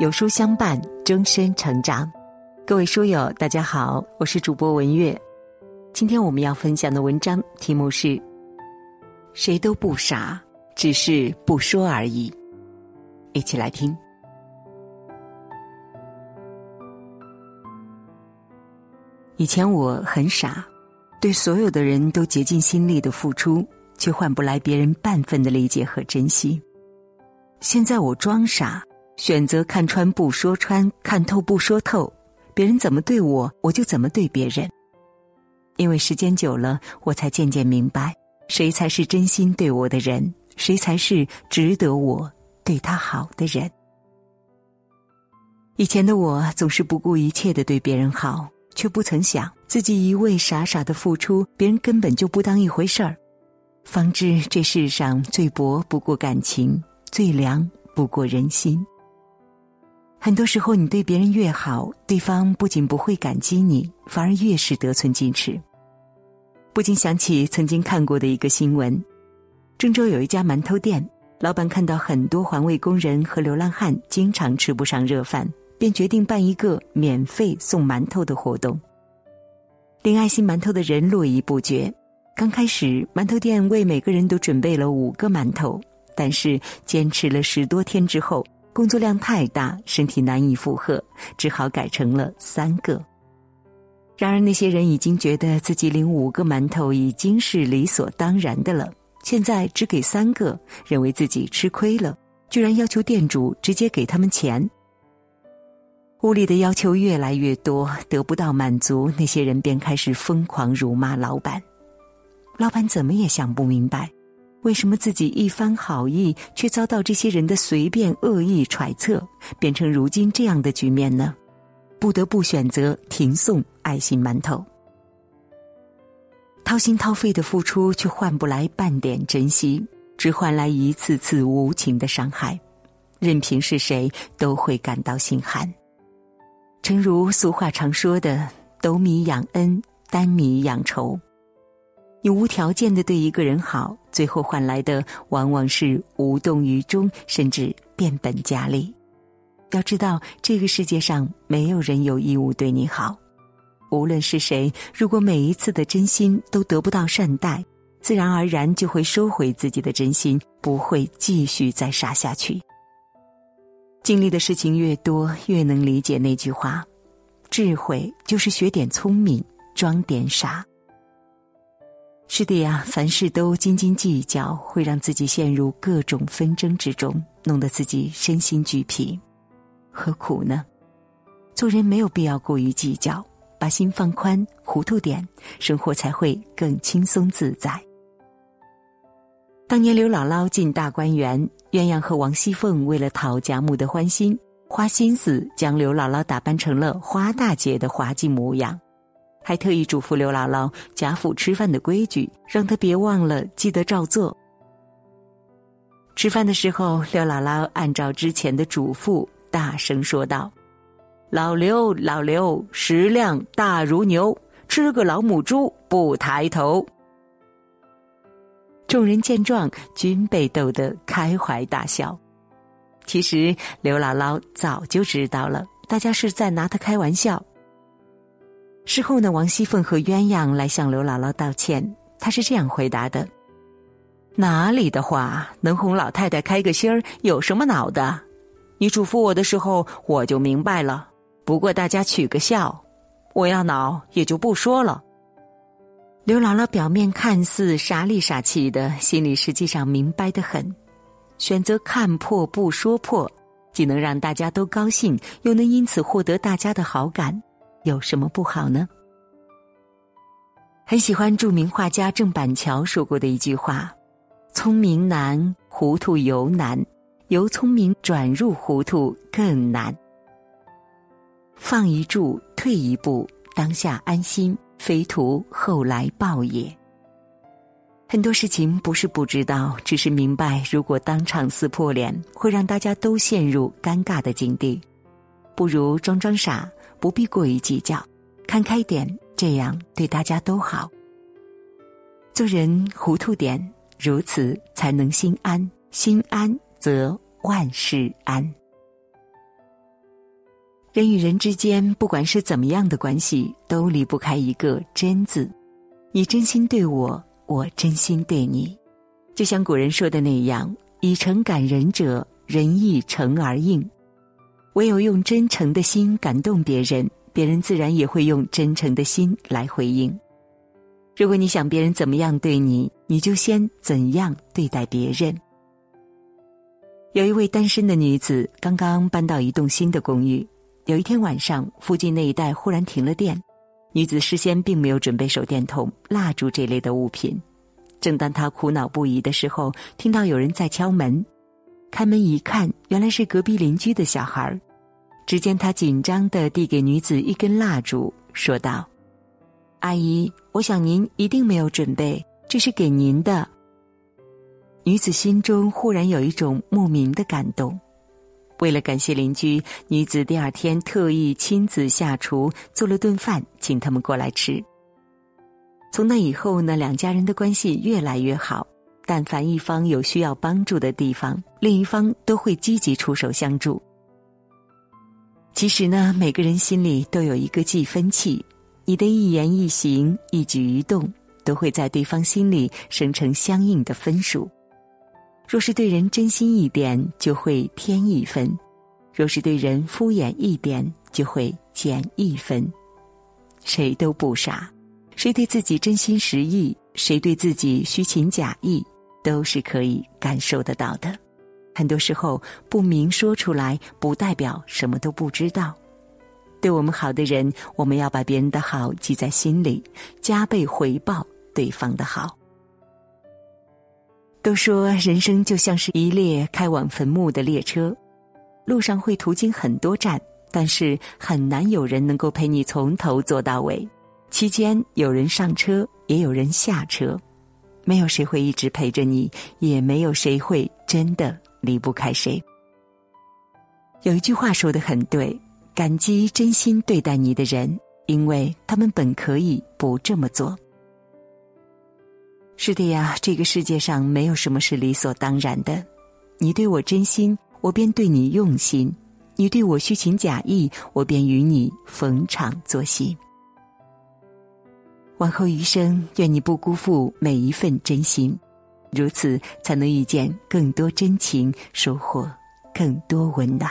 有书相伴，终身成长。各位书友，大家好，我是主播文月。今天我们要分享的文章题目是：谁都不傻，只是不说而已。一起来听。以前我很傻，对所有的人都竭尽心力的付出，却换不来别人半分的理解和珍惜。现在我装傻。选择看穿不说穿，看透不说透，别人怎么对我，我就怎么对别人。因为时间久了，我才渐渐明白，谁才是真心对我的人，谁才是值得我对他好的人。以前的我总是不顾一切的对别人好，却不曾想自己一味傻傻的付出，别人根本就不当一回事儿。方知这世上最薄不过感情，最凉不过人心。很多时候，你对别人越好，对方不仅不会感激你，反而越是得寸进尺。不禁想起曾经看过的一个新闻：郑州有一家馒头店，老板看到很多环卫工人和流浪汉经常吃不上热饭，便决定办一个免费送馒头的活动。领爱心馒头的人络绎不绝。刚开始，馒头店为每个人都准备了五个馒头，但是坚持了十多天之后。工作量太大，身体难以负荷，只好改成了三个。然而那些人已经觉得自己领五个馒头已经是理所当然的了，现在只给三个，认为自己吃亏了，居然要求店主直接给他们钱。屋里的要求越来越多，得不到满足，那些人便开始疯狂辱骂老板。老板怎么也想不明白。为什么自己一番好意，却遭到这些人的随便恶意揣测，变成如今这样的局面呢？不得不选择停送爱心馒头，掏心掏肺的付出，却换不来半点珍惜，只换来一次次无情的伤害。任凭是谁，都会感到心寒。诚如俗话常说的：“斗米养恩，担米养仇。”你无条件的对一个人好，最后换来的往往是无动于衷，甚至变本加厉。要知道，这个世界上没有人有义务对你好。无论是谁，如果每一次的真心都得不到善待，自然而然就会收回自己的真心，不会继续再傻下去。经历的事情越多，越能理解那句话：智慧就是学点聪明，装点傻。是的呀，凡事都斤斤计较，会让自己陷入各种纷争之中，弄得自己身心俱疲，何苦呢？做人没有必要过于计较，把心放宽，糊涂点，生活才会更轻松自在。当年刘姥姥进大观园，鸳鸯和王熙凤为了讨贾母的欢心，花心思将刘姥姥打扮成了花大姐的滑稽模样。还特意嘱咐刘姥姥贾府吃饭的规矩，让她别忘了记得照做。吃饭的时候，刘姥姥按照之前的嘱咐，大声说道：“老刘，老刘，食量大如牛，吃个老母猪不抬头。”众人见状，均被逗得开怀大笑。其实刘姥姥早就知道了，大家是在拿她开玩笑。事后呢，王熙凤和鸳鸯来向刘姥姥道歉。她是这样回答的：“哪里的话，能哄老太太开个心儿，有什么恼的？你嘱咐我的时候，我就明白了。不过大家取个笑，我要恼也就不说了。”刘姥姥表面看似傻里傻气的，心里实际上明白的很。选择看破不说破，既能让大家都高兴，又能因此获得大家的好感。有什么不好呢？很喜欢著名画家郑板桥说过的一句话：“聪明难，糊涂尤难；由聪明转入糊涂更难。放一注，退一步，当下安心，非图后来报也。”很多事情不是不知道，只是明白，如果当场撕破脸，会让大家都陷入尴尬的境地，不如装装傻。不必过于计较，看开点，这样对大家都好。做人糊涂点，如此才能心安，心安则万事安。人与人之间，不管是怎么样的关系，都离不开一个“真”字。你真心对我，我真心对你。就像古人说的那样：“以诚感人者，人亦诚而应。”唯有用真诚的心感动别人，别人自然也会用真诚的心来回应。如果你想别人怎么样对你，你就先怎样对待别人。有一位单身的女子刚刚搬到一栋新的公寓。有一天晚上，附近那一带忽然停了电，女子事先并没有准备手电筒、蜡烛这类的物品。正当她苦恼不已的时候，听到有人在敲门，开门一看，原来是隔壁邻居的小孩只见他紧张的递给女子一根蜡烛，说道：“阿姨，我想您一定没有准备，这是给您的。”女子心中忽然有一种莫名的感动。为了感谢邻居，女子第二天特意亲自下厨做了顿饭，请他们过来吃。从那以后呢，两家人的关系越来越好。但凡一方有需要帮助的地方，另一方都会积极出手相助。其实呢，每个人心里都有一个计分器，你的一言一行、一举一动，都会在对方心里生成相应的分数。若是对人真心一点，就会添一分；若是对人敷衍一点，就会减一分。谁都不傻，谁对自己真心实意，谁对自己虚情假意，都是可以感受得到的。很多时候，不明说出来，不代表什么都不知道。对我们好的人，我们要把别人的好记在心里，加倍回报对方的好。都说人生就像是一列开往坟墓的列车，路上会途经很多站，但是很难有人能够陪你从头坐到尾。期间有人上车，也有人下车，没有谁会一直陪着你，也没有谁会真的离不开谁。有一句话说的很对：感激真心对待你的人，因为他们本可以不这么做。是的呀，这个世界上没有什么是理所当然的。你对我真心，我便对你用心；你对我虚情假意，我便与你逢场作戏。往后余生，愿你不辜负每一份真心，如此才能遇见更多真情，收获更多温暖。